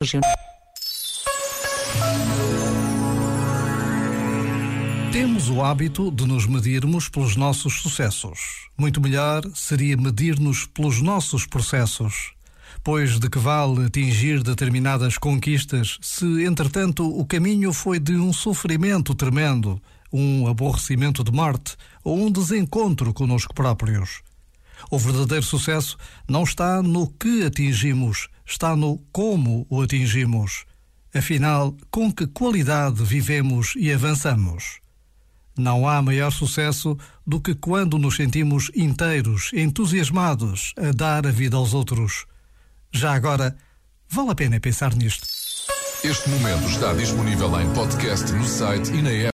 regional. Temos o hábito de nos medirmos pelos nossos sucessos. Muito melhor seria medir-nos pelos nossos processos. Pois de que vale atingir determinadas conquistas se, entretanto, o caminho foi de um sofrimento tremendo, um aborrecimento de morte ou um desencontro conosco próprios? O verdadeiro sucesso não está no que atingimos, está no como o atingimos. Afinal, com que qualidade vivemos e avançamos? Não há maior sucesso do que quando nos sentimos inteiros, entusiasmados a dar a vida aos outros. Já agora, vale a pena pensar nisto. Este momento está disponível em podcast no site e na app.